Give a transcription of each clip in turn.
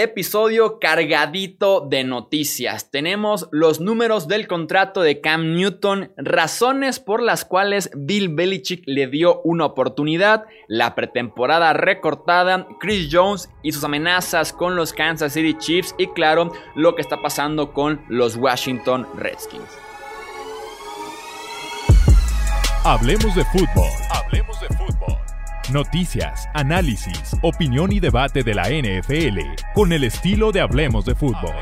Episodio cargadito de noticias. Tenemos los números del contrato de Cam Newton, razones por las cuales Bill Belichick le dio una oportunidad, la pretemporada recortada, Chris Jones y sus amenazas con los Kansas City Chiefs y claro, lo que está pasando con los Washington Redskins. Hablemos de fútbol. Hablemos de fútbol. Noticias, análisis, opinión y debate de la NFL con el estilo de Hablemos de Fútbol.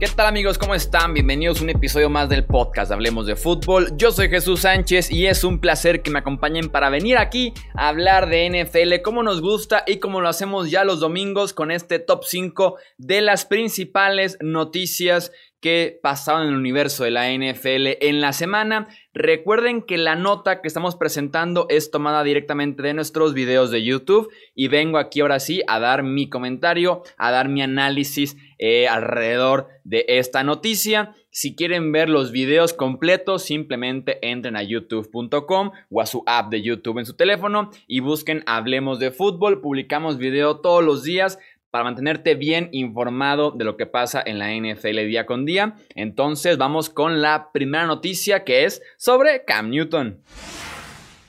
¿Qué tal amigos? ¿Cómo están? Bienvenidos a un episodio más del podcast Hablemos de Fútbol. Yo soy Jesús Sánchez y es un placer que me acompañen para venir aquí a hablar de NFL como nos gusta y como lo hacemos ya los domingos con este top 5 de las principales noticias que pasaron en el universo de la NFL en la semana. Recuerden que la nota que estamos presentando es tomada directamente de nuestros videos de YouTube y vengo aquí ahora sí a dar mi comentario, a dar mi análisis eh, alrededor de esta noticia. Si quieren ver los videos completos, simplemente entren a youtube.com o a su app de YouTube en su teléfono y busquen Hablemos de Fútbol. Publicamos video todos los días para mantenerte bien informado de lo que pasa en la NFL día con día. Entonces vamos con la primera noticia que es sobre Cam Newton.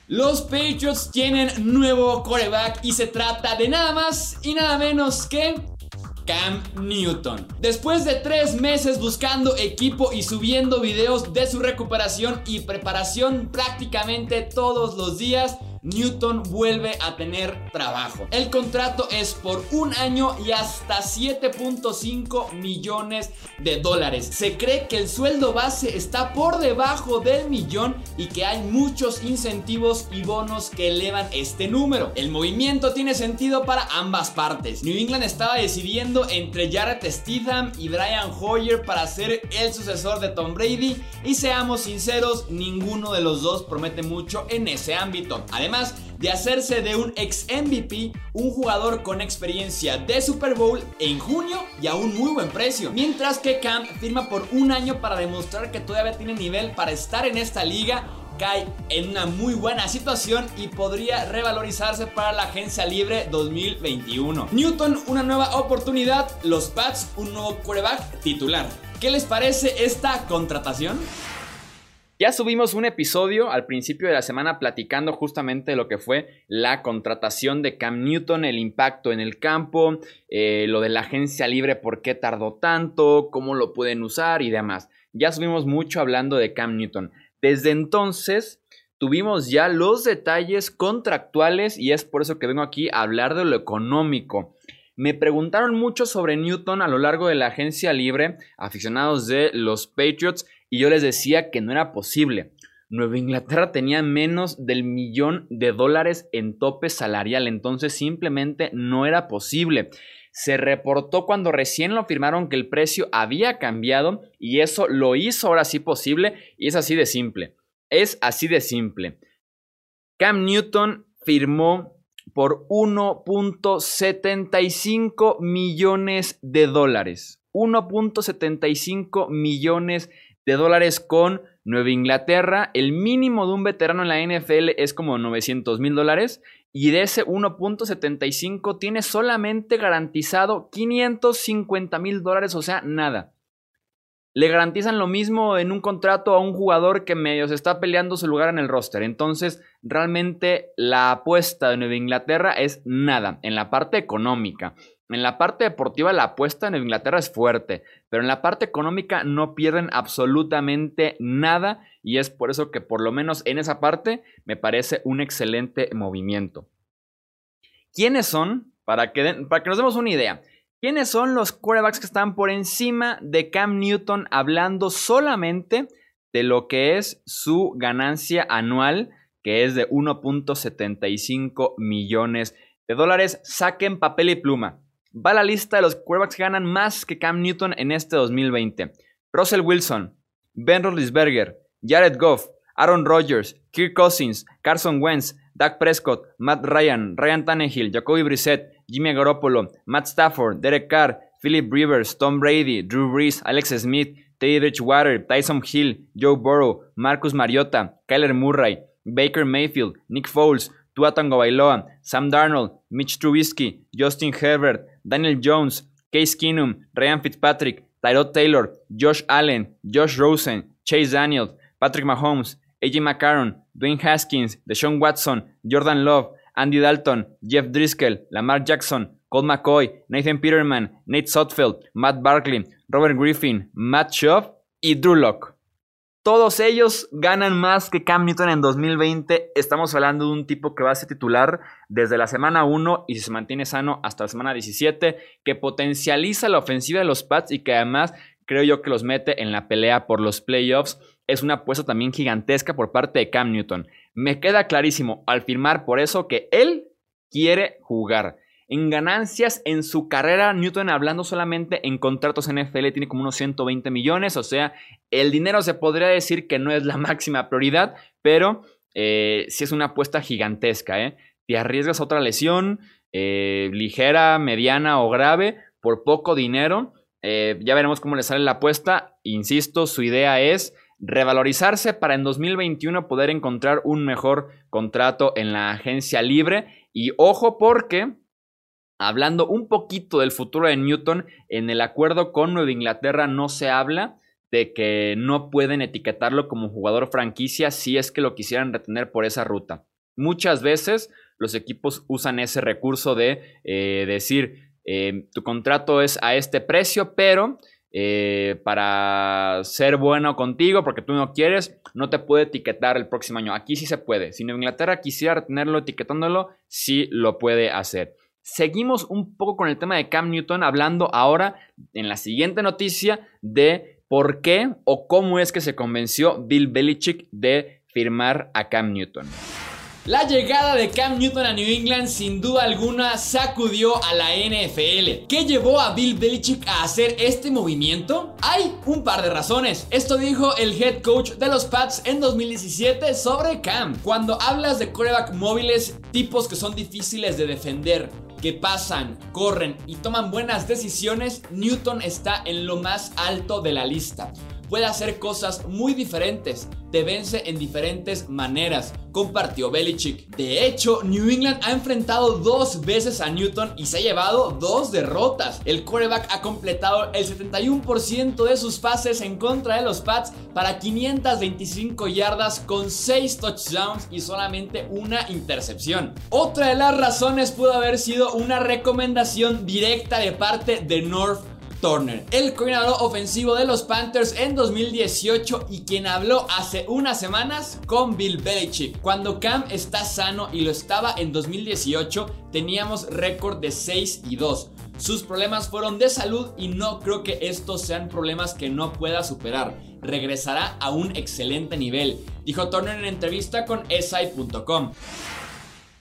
Los Patriots tienen nuevo coreback y se trata de nada más y nada menos que Cam Newton. Después de tres meses buscando equipo y subiendo videos de su recuperación y preparación prácticamente todos los días, Newton vuelve a tener trabajo. El contrato es por un año y hasta 7.5 millones de dólares. Se cree que el sueldo base está por debajo del millón y que hay muchos incentivos y bonos que elevan este número. El movimiento tiene sentido para ambas partes. New England estaba decidiendo entre Jarrett Stidham y Brian Hoyer para ser el sucesor de Tom Brady y seamos sinceros, ninguno de los dos promete mucho en ese ámbito. Además, de hacerse de un ex MVP, un jugador con experiencia de Super Bowl en junio y a un muy buen precio. Mientras que Cam firma por un año para demostrar que todavía tiene nivel para estar en esta liga cae en una muy buena situación y podría revalorizarse para la agencia libre 2021. Newton, una nueva oportunidad, los Pats, un nuevo quarterback titular. ¿Qué les parece esta contratación? Ya subimos un episodio al principio de la semana platicando justamente lo que fue la contratación de Cam Newton, el impacto en el campo, eh, lo de la agencia libre, por qué tardó tanto, cómo lo pueden usar y demás. Ya subimos mucho hablando de Cam Newton. Desde entonces tuvimos ya los detalles contractuales y es por eso que vengo aquí a hablar de lo económico. Me preguntaron mucho sobre Newton a lo largo de la agencia libre, aficionados de los Patriots, y yo les decía que no era posible. Nueva Inglaterra tenía menos del millón de dólares en tope salarial, entonces simplemente no era posible. Se reportó cuando recién lo firmaron que el precio había cambiado y eso lo hizo ahora sí posible y es así de simple. Es así de simple. Cam Newton firmó por 1.75 millones de dólares. 1.75 millones de de dólares con Nueva Inglaterra. El mínimo de un veterano en la NFL es como 900 mil dólares. Y de ese 1.75 tiene solamente garantizado 550 mil dólares, o sea, nada. Le garantizan lo mismo en un contrato a un jugador que medio se está peleando su lugar en el roster. Entonces, realmente la apuesta de Nueva Inglaterra es nada en la parte económica. En la parte deportiva la apuesta en Inglaterra es fuerte, pero en la parte económica no pierden absolutamente nada y es por eso que por lo menos en esa parte me parece un excelente movimiento. ¿Quiénes son? Para que, para que nos demos una idea. ¿Quiénes son los quarterbacks que están por encima de Cam Newton hablando solamente de lo que es su ganancia anual, que es de 1.75 millones de dólares? Saquen papel y pluma va la lista de los quarterbacks que ganan más que Cam Newton en este 2020. Russell Wilson, Ben Roethlisberger, Jared Goff, Aaron Rodgers, Kirk Cousins, Carson Wentz, Dak Prescott, Matt Ryan, Ryan Tannehill, Jacoby Brissett, Jimmy Garoppolo, Matt Stafford, Derek Carr, Philip Rivers, Tom Brady, Drew Brees, Alex Smith, Teddy Bridgewater, Tyson Hill, Joe Burrow, Marcus Mariota, Kyler Murray, Baker Mayfield, Nick Foles, Tua Bailoa, Sam Darnold, Mitch Trubisky, Justin Herbert, Daniel Jones, Case Keenum, Ryan Fitzpatrick, Tyrod Taylor, Josh Allen, Josh Rosen, Chase Daniels, Patrick Mahomes, AJ McCarron, Dwayne Haskins, Deshaun Watson, Jordan Love, Andy Dalton, Jeff Driscoll, Lamar Jackson, Colt McCoy, Nathan Peterman, Nate Sotfeld, Matt Barkley, Robert Griffin, Matt Schaub y Drew. Todos ellos ganan más que Cam Newton en 2020. Estamos hablando de un tipo que va a ser titular desde la semana 1 y se mantiene sano hasta la semana 17, que potencializa la ofensiva de los Pats y que además creo yo que los mete en la pelea por los playoffs. Es una apuesta también gigantesca por parte de Cam Newton. Me queda clarísimo al firmar por eso que él quiere jugar. En ganancias en su carrera, Newton hablando solamente en contratos NFL tiene como unos 120 millones, o sea, el dinero se podría decir que no es la máxima prioridad, pero eh, sí es una apuesta gigantesca, ¿eh? Te arriesgas a otra lesión, eh, ligera, mediana o grave, por poco dinero. Ya veremos cómo le sale la apuesta. Insisto, su idea es revalorizarse para en 2021 poder encontrar un mejor contrato en la agencia libre. Y ojo porque Hablando un poquito del futuro de Newton, en el acuerdo con Nueva Inglaterra no se habla de que no pueden etiquetarlo como jugador franquicia si es que lo quisieran retener por esa ruta. Muchas veces los equipos usan ese recurso de eh, decir, eh, tu contrato es a este precio, pero eh, para ser bueno contigo, porque tú no quieres, no te puede etiquetar el próximo año. Aquí sí se puede. Si Nueva Inglaterra quisiera retenerlo etiquetándolo, sí lo puede hacer. Seguimos un poco con el tema de Cam Newton, hablando ahora en la siguiente noticia de por qué o cómo es que se convenció Bill Belichick de firmar a Cam Newton. La llegada de Cam Newton a New England sin duda alguna sacudió a la NFL. ¿Qué llevó a Bill Belichick a hacer este movimiento? Hay un par de razones. Esto dijo el head coach de los Pats en 2017 sobre Cam. Cuando hablas de coreback móviles, tipos que son difíciles de defender, que pasan, corren y toman buenas decisiones, Newton está en lo más alto de la lista puede hacer cosas muy diferentes, te vence en diferentes maneras, compartió Belichick. De hecho, New England ha enfrentado dos veces a Newton y se ha llevado dos derrotas. El quarterback ha completado el 71% de sus pases en contra de los Pats para 525 yardas con 6 touchdowns y solamente una intercepción. Otra de las razones pudo haber sido una recomendación directa de parte de North Turner, el coordinador ofensivo de los Panthers en 2018 y quien habló hace unas semanas con Bill Belichick. Cuando Cam está sano y lo estaba en 2018, teníamos récord de 6 y 2. Sus problemas fueron de salud y no creo que estos sean problemas que no pueda superar. Regresará a un excelente nivel, dijo Turner en entrevista con SI.com.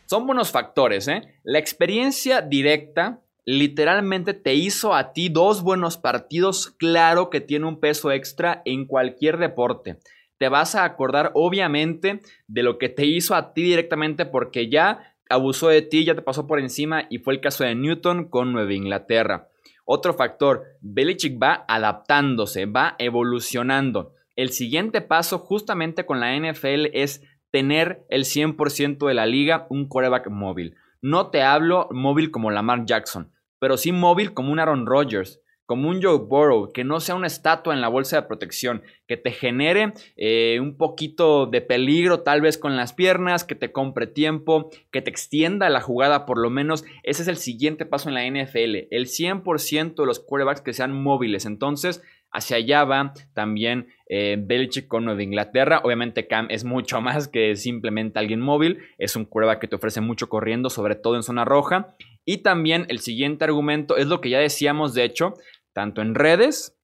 Son buenos factores, ¿eh? La experiencia directa literalmente te hizo a ti dos buenos partidos, claro que tiene un peso extra en cualquier deporte. Te vas a acordar obviamente de lo que te hizo a ti directamente porque ya abusó de ti, ya te pasó por encima y fue el caso de Newton con Nueva Inglaterra. Otro factor, Belichick va adaptándose, va evolucionando. El siguiente paso justamente con la NFL es tener el 100% de la liga un coreback móvil. No te hablo móvil como Lamar Jackson, pero sí móvil como un Aaron Rodgers, como un Joe Burrow, que no sea una estatua en la bolsa de protección, que te genere eh, un poquito de peligro tal vez con las piernas, que te compre tiempo, que te extienda la jugada por lo menos. Ese es el siguiente paso en la NFL, el 100% de los quarterbacks que sean móviles. Entonces, hacia allá va también eh, Belichick con Nueva Inglaterra. Obviamente Cam es mucho más que simplemente alguien móvil. Es un quarterback que te ofrece mucho corriendo, sobre todo en zona roja. Y también el siguiente argumento es lo que ya decíamos, de hecho, tanto en redes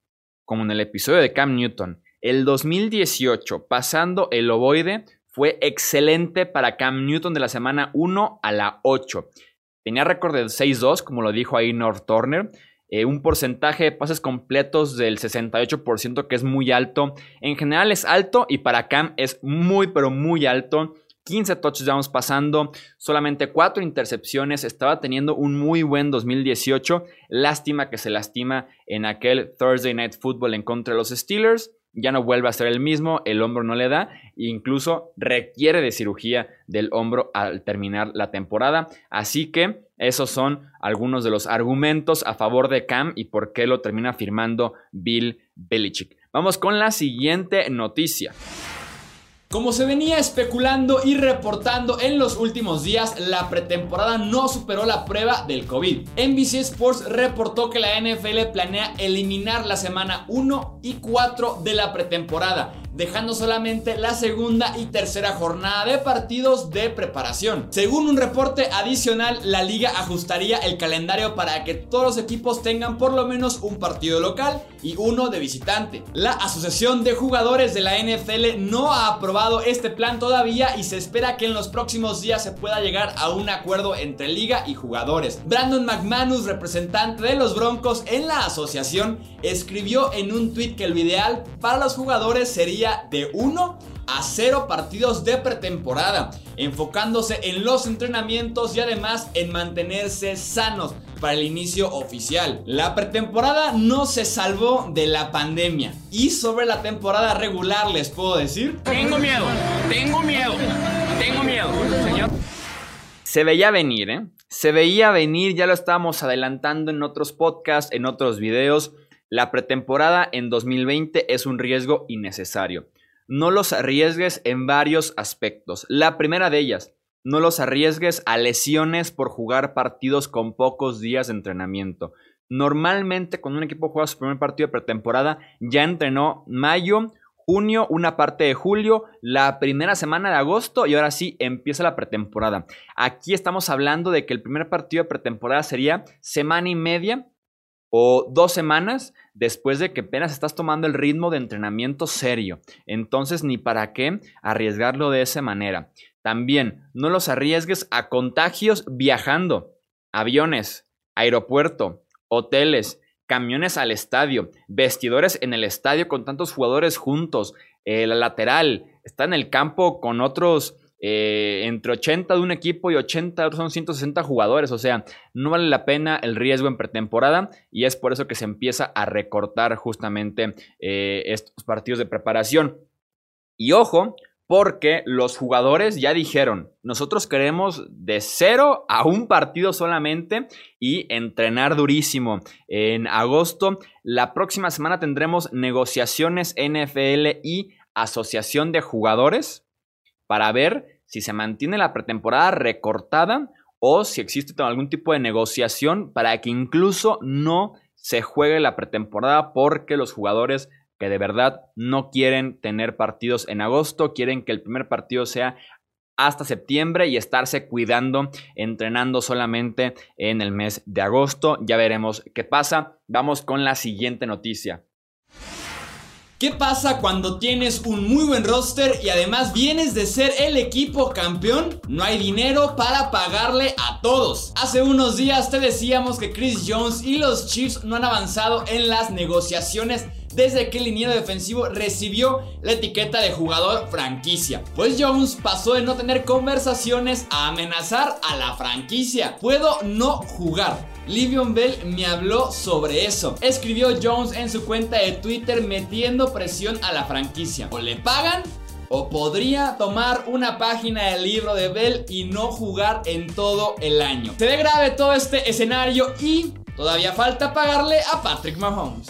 como en el episodio de Cam Newton. El 2018, pasando el ovoide, fue excelente para Cam Newton de la semana 1 a la 8. Tenía récord de 6-2, como lo dijo ahí North Turner. Eh, un porcentaje de pases completos del 68%, que es muy alto. En general es alto y para Cam es muy, pero muy alto. 15 touchdowns pasando, solamente 4 intercepciones, estaba teniendo un muy buen 2018, lástima que se lastima en aquel Thursday Night Football en contra de los Steelers, ya no vuelve a ser el mismo, el hombro no le da, e incluso requiere de cirugía del hombro al terminar la temporada, así que esos son algunos de los argumentos a favor de Cam y por qué lo termina firmando Bill Belichick. Vamos con la siguiente noticia. Como se venía especulando y reportando en los últimos días, la pretemporada no superó la prueba del COVID. NBC Sports reportó que la NFL planea eliminar la semana 1 y 4 de la pretemporada, dejando solamente la segunda y tercera jornada de partidos de preparación. Según un reporte adicional, la liga ajustaría el calendario para que todos los equipos tengan por lo menos un partido local y uno de visitante. La Asociación de Jugadores de la NFL no ha aprobado este plan todavía y se espera que en los próximos días se pueda llegar a un acuerdo entre liga y jugadores. Brandon McManus, representante de los Broncos en la asociación, escribió en un tweet que el ideal para los jugadores sería de 1 a 0 partidos de pretemporada, enfocándose en los entrenamientos y además en mantenerse sanos para el inicio oficial. La pretemporada no se salvó de la pandemia y sobre la temporada regular les puedo decir... Tengo miedo, tengo miedo, tengo miedo, señor. Se veía venir, ¿eh? Se veía venir, ya lo estábamos adelantando en otros podcasts, en otros videos. La pretemporada en 2020 es un riesgo innecesario. No los arriesgues en varios aspectos. La primera de ellas, no los arriesgues a lesiones por jugar partidos con pocos días de entrenamiento. Normalmente cuando un equipo juega su primer partido de pretemporada ya entrenó mayo, junio, una parte de julio, la primera semana de agosto y ahora sí empieza la pretemporada. Aquí estamos hablando de que el primer partido de pretemporada sería semana y media o dos semanas después de que apenas estás tomando el ritmo de entrenamiento serio. Entonces, ni para qué arriesgarlo de esa manera. También, no los arriesgues a contagios viajando. Aviones, aeropuerto, hoteles, camiones al estadio, vestidores en el estadio con tantos jugadores juntos, el lateral, está en el campo con otros eh, entre 80 de un equipo y 80 son 160 jugadores. O sea, no vale la pena el riesgo en pretemporada y es por eso que se empieza a recortar justamente eh, estos partidos de preparación. Y ojo, porque los jugadores ya dijeron, nosotros queremos de cero a un partido solamente y entrenar durísimo. En agosto, la próxima semana tendremos negociaciones NFL y asociación de jugadores para ver si se mantiene la pretemporada recortada o si existe algún tipo de negociación para que incluso no se juegue la pretemporada porque los jugadores que de verdad no quieren tener partidos en agosto, quieren que el primer partido sea hasta septiembre y estarse cuidando, entrenando solamente en el mes de agosto. Ya veremos qué pasa. Vamos con la siguiente noticia. ¿Qué pasa cuando tienes un muy buen roster y además vienes de ser el equipo campeón? No hay dinero para pagarle a todos. Hace unos días te decíamos que Chris Jones y los Chiefs no han avanzado en las negociaciones desde que el liniero defensivo recibió la etiqueta de jugador franquicia. Pues Jones pasó de no tener conversaciones a amenazar a la franquicia. Puedo no jugar. Livion Bell me habló sobre eso. Escribió Jones en su cuenta de Twitter metiendo presión a la franquicia. O le pagan o podría tomar una página del libro de Bell y no jugar en todo el año. Se ve grave todo este escenario y todavía falta pagarle a Patrick Mahomes.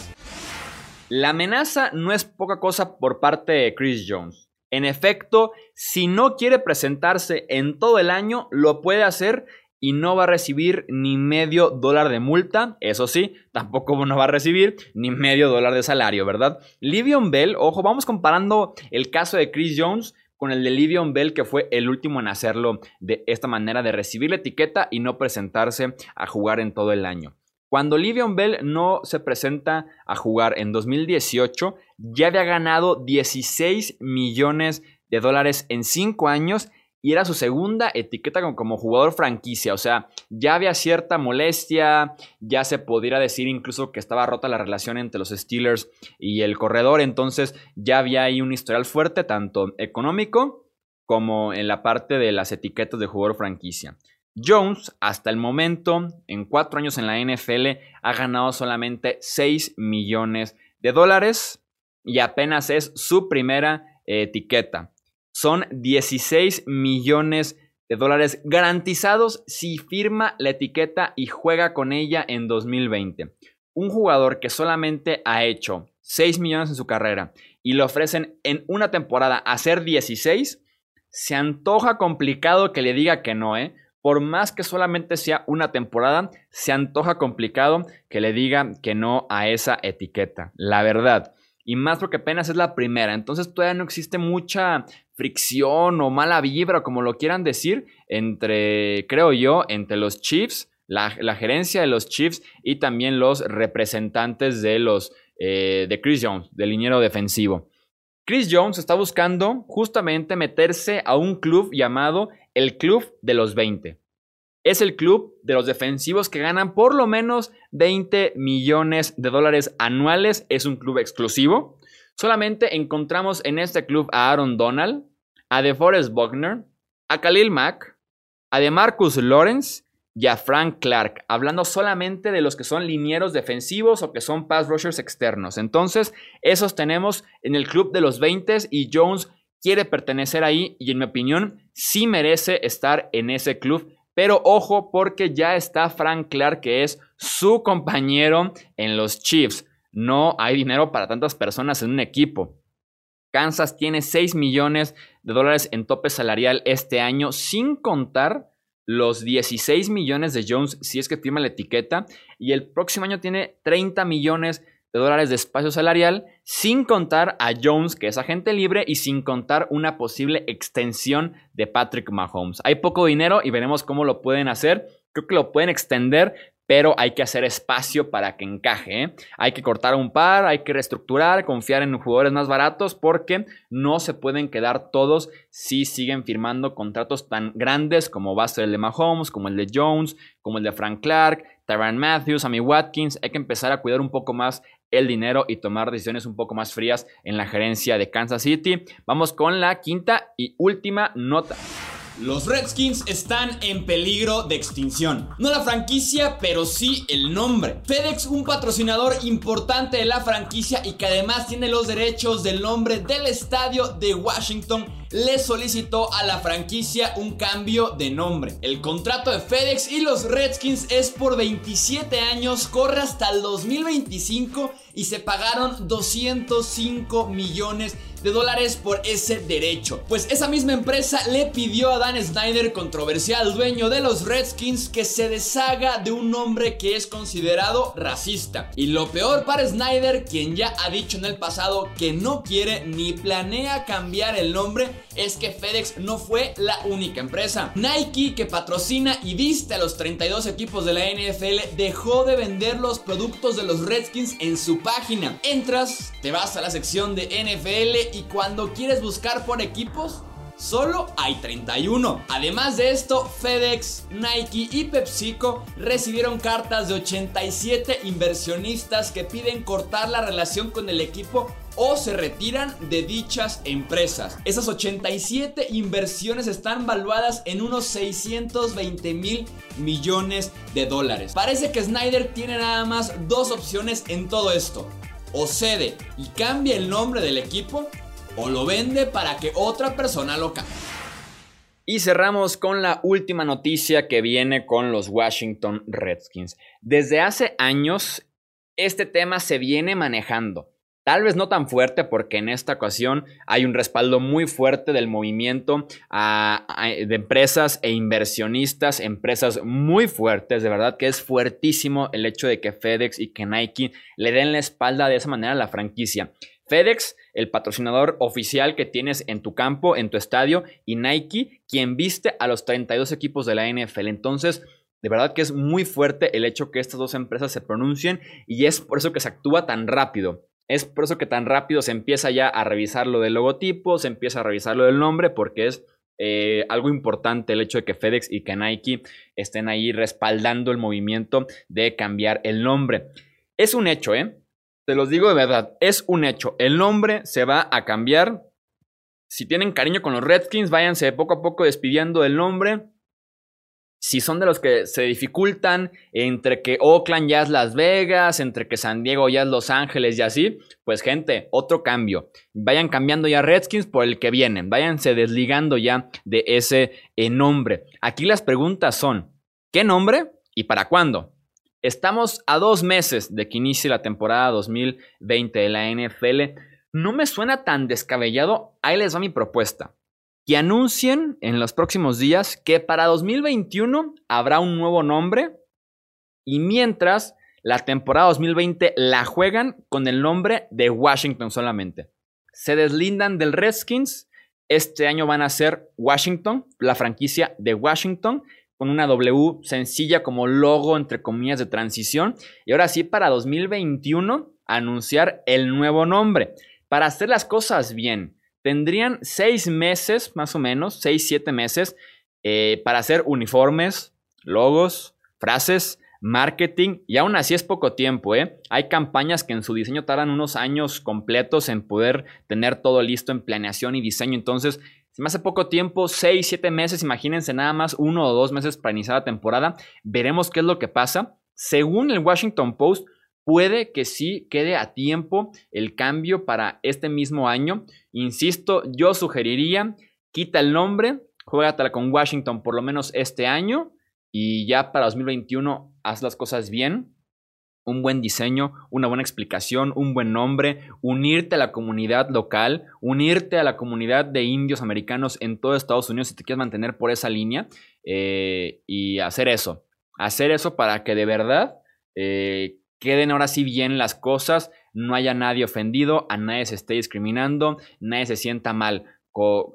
La amenaza no es poca cosa por parte de Chris Jones. En efecto, si no quiere presentarse en todo el año, lo puede hacer y no va a recibir ni medio dólar de multa. Eso sí, tampoco no va a recibir ni medio dólar de salario, ¿verdad? Livion Bell, ojo, vamos comparando el caso de Chris Jones con el de Livion Bell, que fue el último en hacerlo de esta manera, de recibir la etiqueta y no presentarse a jugar en todo el año. Cuando Livion Bell no se presenta a jugar en 2018, ya había ganado 16 millones de dólares en 5 años y era su segunda etiqueta como, jugador franquicia. O sea, ya había cierta molestia, ya se podría decir incluso que estaba rota la relación entre los Steelers y el corredor. Entonces ya había ahí un historial fuerte, tanto económico como en la parte de las etiquetas de jugador franquicia. Jones, hasta el momento, en cuatro años en la NFL, ha ganado solamente 6 millones de dólares y apenas es su primera etiqueta. Son 16 millones de dólares garantizados si firma la etiqueta y juega con ella en 2020. Un jugador que solamente ha hecho 6 millones en su carrera y le ofrecen en una temporada hacer 16, se antoja complicado que le diga que no, ¿eh? Por más que solamente sea una temporada, se antoja complicado que le diga que no a esa etiqueta. La verdad. Y más porque apenas es la primera. Entonces todavía no existe mucha fricción o mala vibra, como lo quieran decir, entre, creo yo, entre los Chiefs, la, gerencia de los Chiefs y también los representantes de los eh, de Chris Jones, del liniero defensivo. Chris Jones está buscando justamente meterse a un club llamado el Club de los 20. Es el club de los defensivos que ganan por lo menos 20 millones de dólares anuales. Es un club exclusivo. Solamente encontramos en este club a Aaron Donald, a DeForest Buckner, a Khalil Mack, a DeMarcus Lawrence y a Frank Clark, hablando solamente de los que son linieros defensivos o que son pass rushers externos. Entonces, esos tenemos en el club de los 20 y Jones quiere pertenecer ahí y en mi opinión sí merece estar en ese club. Pero ojo porque ya está Frank Clark que es su compañero en los Chiefs. No hay dinero para tantas personas en un equipo. Kansas tiene 6 millones de dólares en tope salarial este año, sin contar los 16 millones de Jones si es que firma la etiqueta. Y el próximo año tiene 30 millones de dólares de espacio salarial, sin contar a Jones, que es agente libre, y sin contar una posible extensión de Patrick Mahomes. Hay poco dinero y veremos cómo lo pueden hacer. Creo que lo pueden extender, pero hay que hacer espacio para que encaje. ¿eh? Hay que cortar un par, hay que reestructurar, confiar en jugadores más baratos porque no se pueden quedar todos si siguen firmando contratos tan grandes como va a ser el de Mahomes, como el de Jones, como el de Frank Clark, Tyron Matthews, Amy Watkins. Hay que empezar a cuidar un poco más el dinero y tomar decisiones un poco más frías en la gerencia de Kansas City. Vamos con la quinta y última nota. Los Redskins están en peligro de extinción. No la franquicia, pero sí el nombre. FedEx, un patrocinador importante de la franquicia y que además tiene los derechos del nombre del estadio de Washington, le solicitó a la franquicia un cambio de nombre. El contrato de FedEx y los Redskins es por 27 años, corre hasta el 2025 y se pagaron 205 millones de dólares por ese derecho. Pues esa misma empresa le pidió a Dan Snyder, controversial dueño de los Redskins, que se deshaga de un nombre que es considerado racista. Y lo peor para Snyder, quien ya ha dicho en el pasado que no quiere ni planea cambiar el nombre, es que FedEx no fue la única empresa. Nike, que patrocina y viste a los 32 equipos de la NFL, dejó de vender los productos de los Redskins en su página. Entras, te vas a la sección de NFL y cuando quieres buscar por equipos, Solo hay 31. Además de esto, FedEx, Nike y PepsiCo recibieron cartas de 87 inversionistas que piden cortar la relación con el equipo o se retiran de dichas empresas. Esas 87 inversiones están valuadas en unos 620 mil millones de dólares. Parece que Snyder tiene nada más dos opciones en todo esto. O cede y cambia el nombre del equipo o lo vende para que otra persona lo cambie. Y cerramos con la última noticia que viene con los Washington Redskins. Desde hace años, este tema se viene manejando. Tal vez no tan fuerte porque en esta ocasión hay un respaldo muy fuerte del movimiento de empresas e inversionistas, empresas muy fuertes, de verdad que es fuertísimo el hecho de que FedEx y que Nike le den la espalda de esa manera a la franquicia. FedEx, el patrocinador oficial que tienes en tu campo, en tu estadio, y Nike, quien viste a los 32 equipos de la NFL. Entonces, de verdad que es muy fuerte el hecho que estas dos empresas se pronuncien y es por eso que se actúa tan rápido. Es por eso que tan rápido se empieza ya a revisar lo del logotipo, se empieza a revisar lo del nombre, porque es eh, algo importante el hecho de que FedEx y que Nike estén ahí respaldando el movimiento de cambiar el nombre. Es un hecho, ¿eh? Te los digo de verdad, es un hecho. El nombre se va a cambiar si tienen cariño con los Redskins, váyanse poco a poco despidiendo del nombre. Si son de los que se dificultan entre que Oakland ya es Las Vegas, entre que San Diego ya es Los Ángeles y así, pues gente, otro cambio. Vayan cambiando ya Redskins por el que vienen. Váyanse desligando ya de ese eh, nombre. Aquí las preguntas son, ¿qué nombre y para cuándo? Estamos a dos meses de que inicie la temporada 2020 de la NFL. No me suena tan descabellado. Ahí les va mi propuesta que anuncien en los próximos días que para 2021 habrá un nuevo nombre y mientras la temporada 2020 la juegan con el nombre de Washington solamente. Se deslindan del Redskins. Este año van a ser Washington, la franquicia de Washington, con una W sencilla como logo entre comillas de transición. Y ahora sí, para 2021, anunciar el nuevo nombre. Para hacer las cosas bien, tendrían seis meses, más o menos, seis, siete meses, eh, para hacer uniformes, logos, frases, marketing, y aún así es poco tiempo, ¿eh? Hay campañas que en su diseño tardan unos años completos en poder tener todo listo en planeación y diseño, entonces, si me hace poco tiempo, seis, siete meses, imagínense nada más uno o dos meses para iniciar la temporada, veremos qué es lo que pasa. Según el Washington Post, puede que sí quede a tiempo el cambio para este mismo año. Insisto, yo sugeriría, quita el nombre, juégatela con Washington por lo menos este año y ya para 2021 haz las cosas bien. Un buen diseño, una buena explicación, un buen nombre, unirte a la comunidad local, unirte a la comunidad de indios americanos en todo Estados Unidos si te quieres mantener por esa línea eh, y hacer eso. Hacer eso para que de verdad eh, queden ahora sí bien las cosas, no haya nadie ofendido, a nadie se esté discriminando, nadie se sienta mal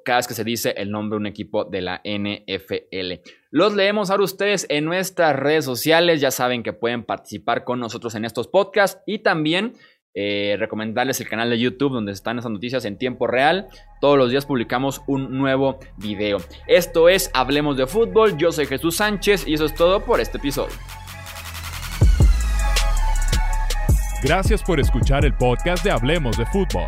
cada vez que se dice el nombre de un equipo de la NFL. Los leemos ahora ustedes en nuestras redes sociales, ya saben que pueden participar con nosotros en estos podcasts y también eh, recomendarles el canal de YouTube donde están esas noticias en tiempo real. Todos los días publicamos un nuevo video. Esto es Hablemos de Fútbol, yo soy Jesús Sánchez y eso es todo por este episodio. Gracias por escuchar el podcast de Hablemos de Fútbol.